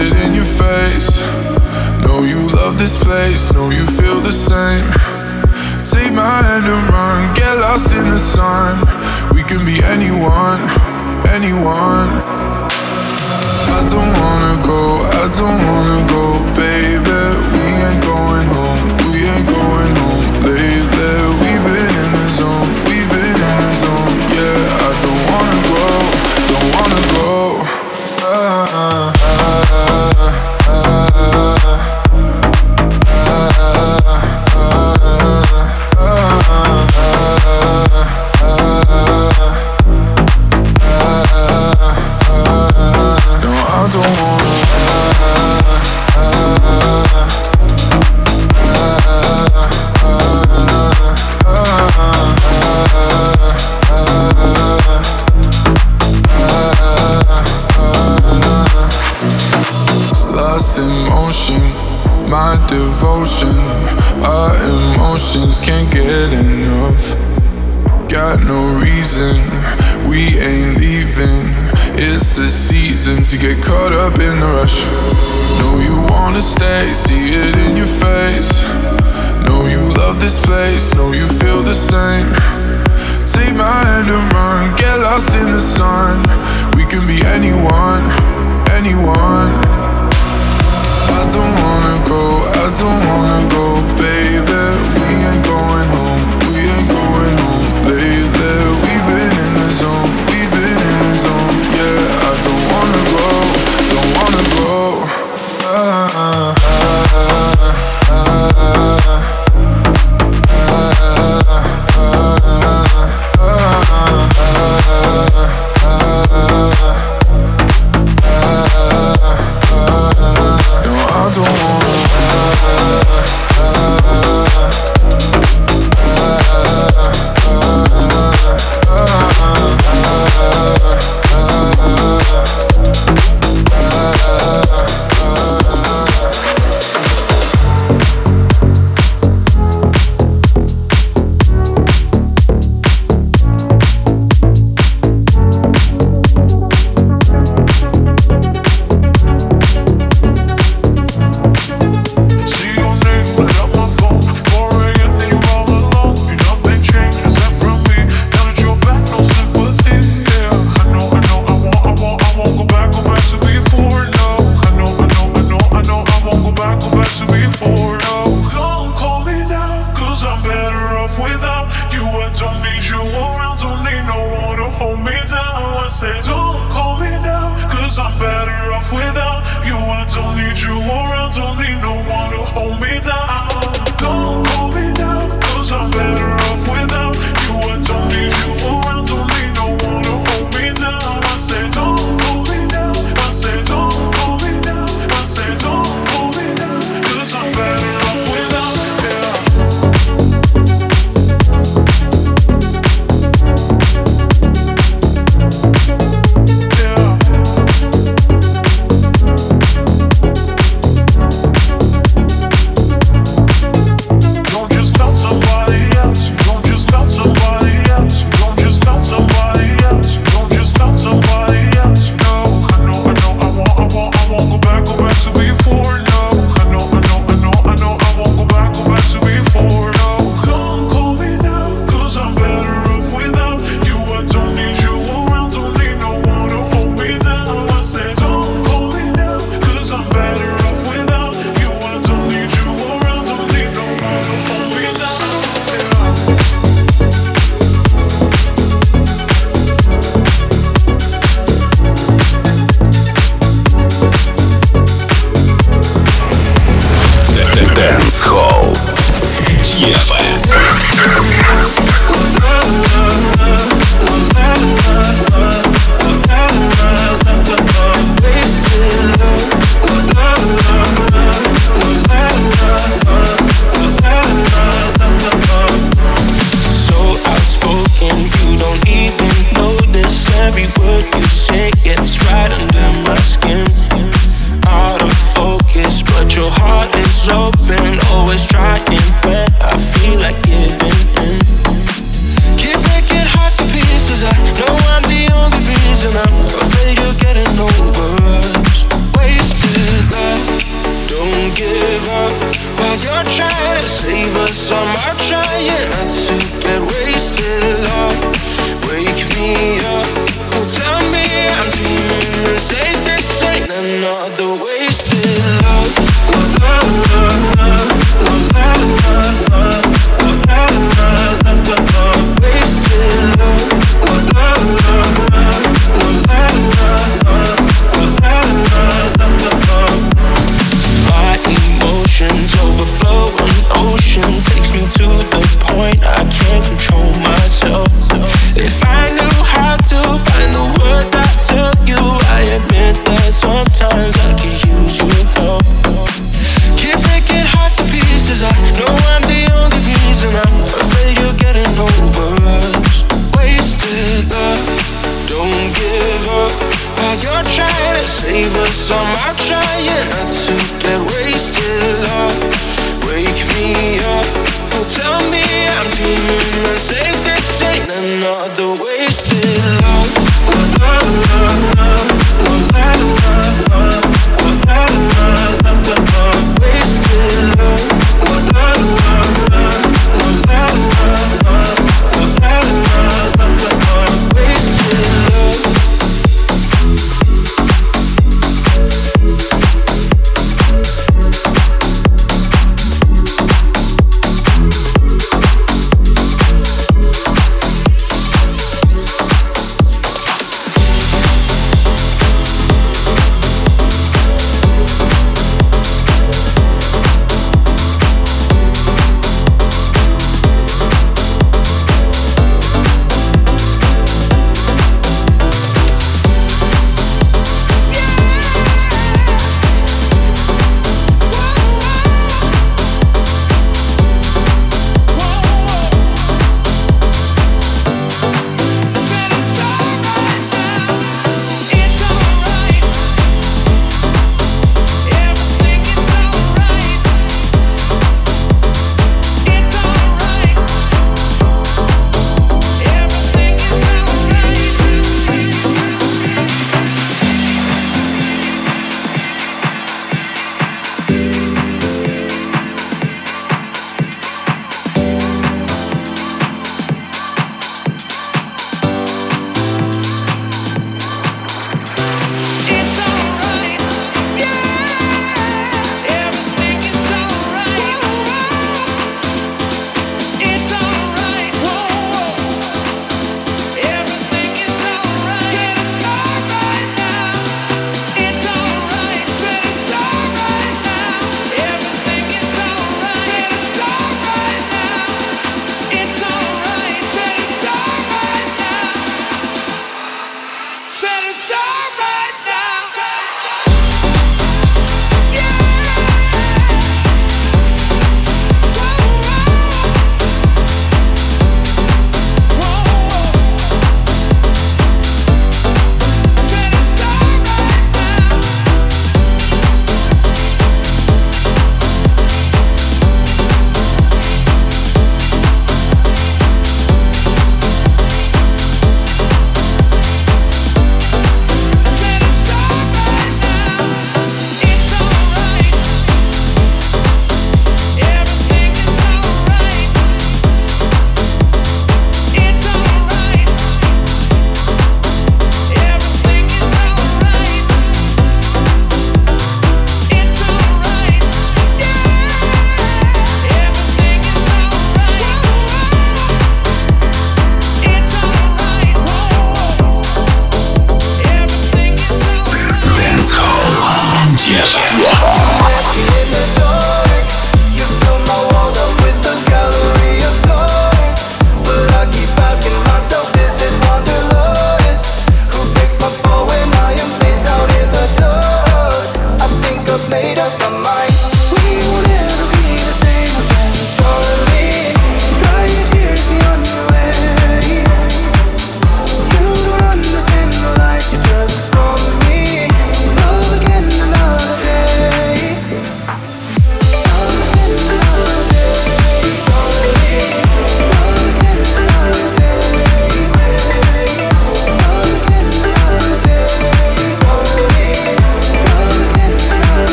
it in your face. Know you love this place, know you feel the same. Take my hand and run, get lost in the sun. We can be anyone, anyone. I don't wanna go, I don't wanna go, baby get caught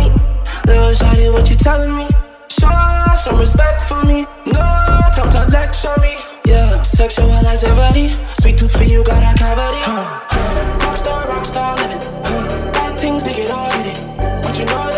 me. Little shawty, what you telling me? Show some respect for me. No time to lecture me. Yeah, sexual activity. Sweet tooth for you, got a cavity. Huh. Huh. Rockstar, rockstar living. Huh. Bad things, they get all in it. But you know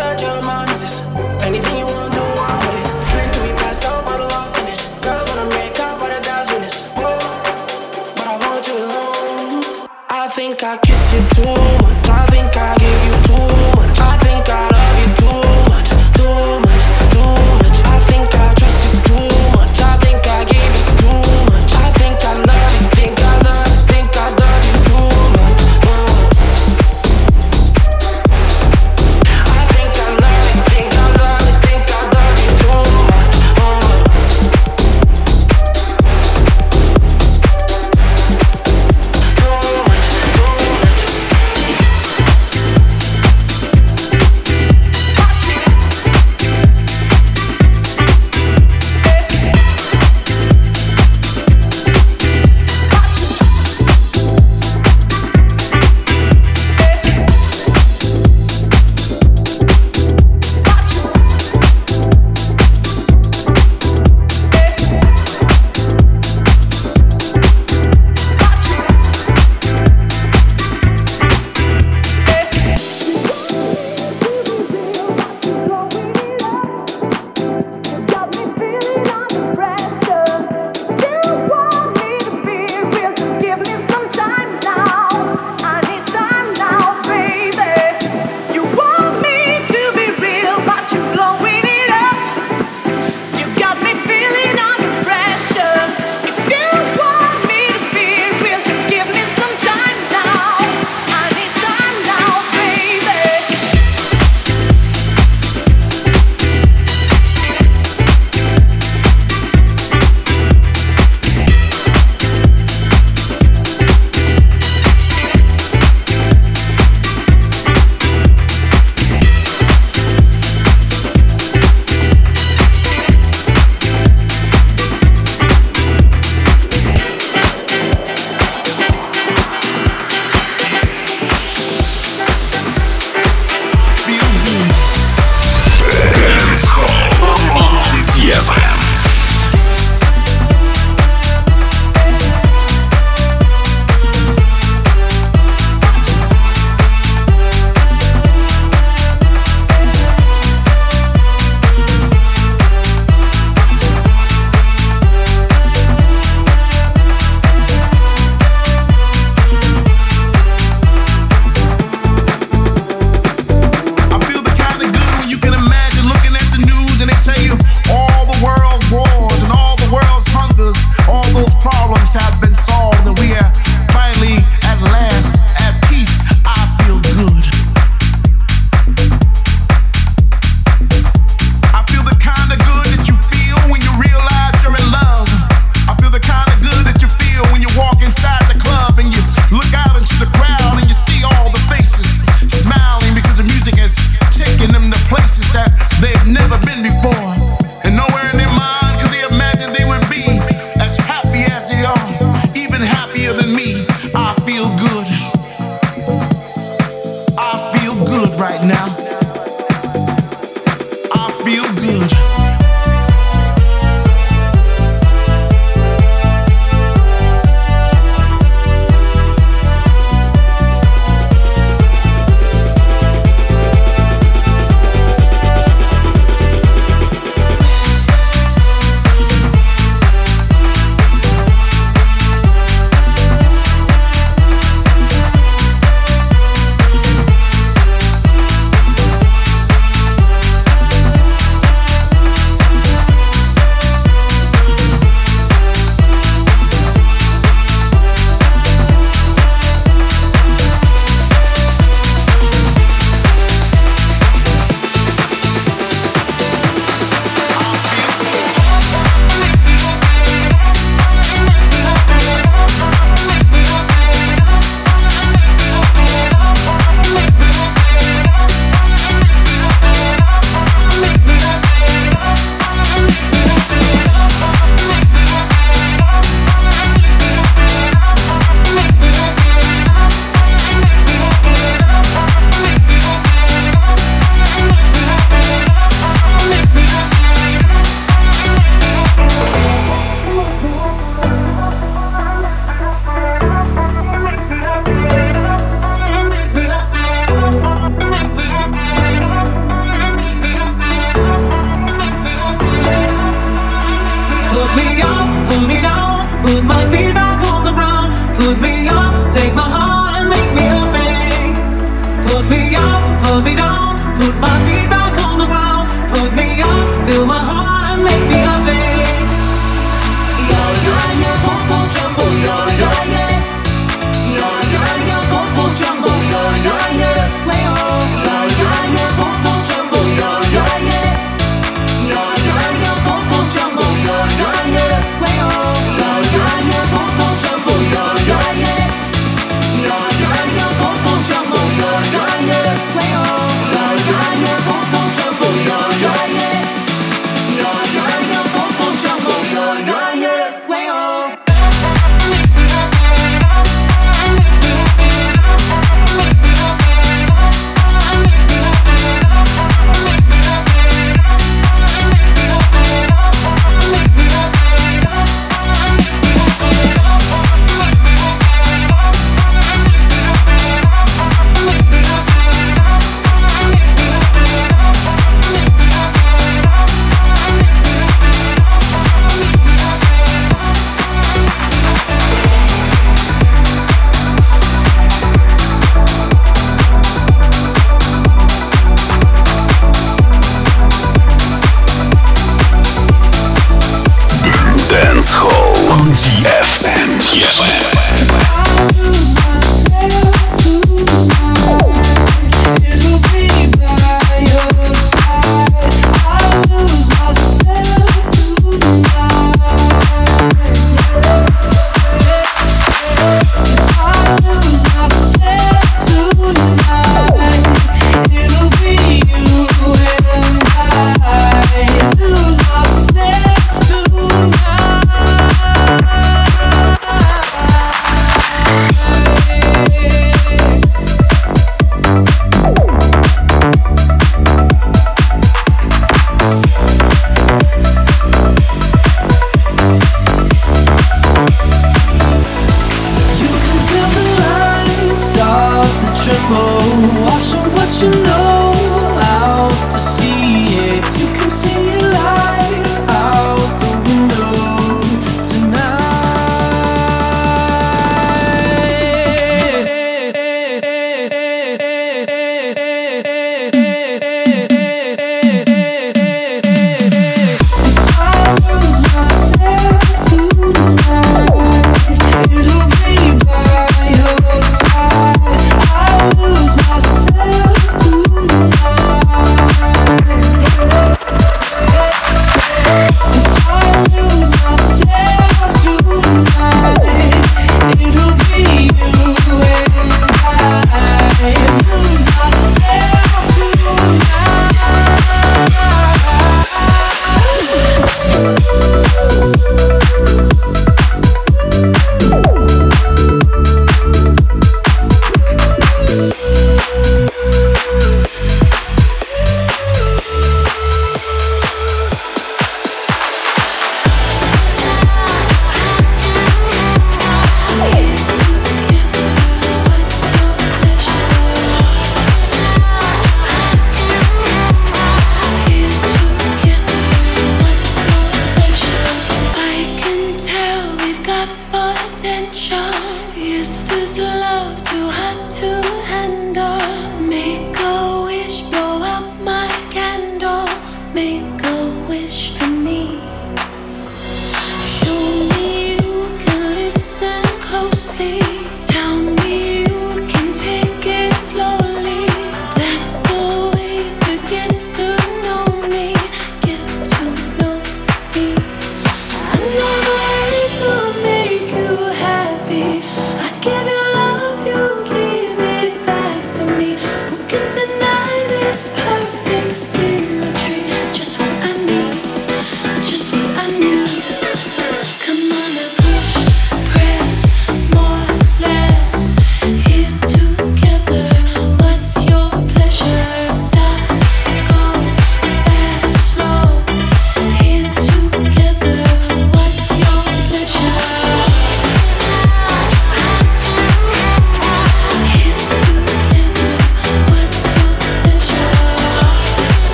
closely.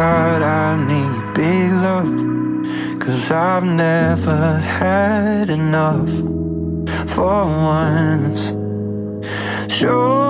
God, I need big love. Cause I've never had enough for once. Sure.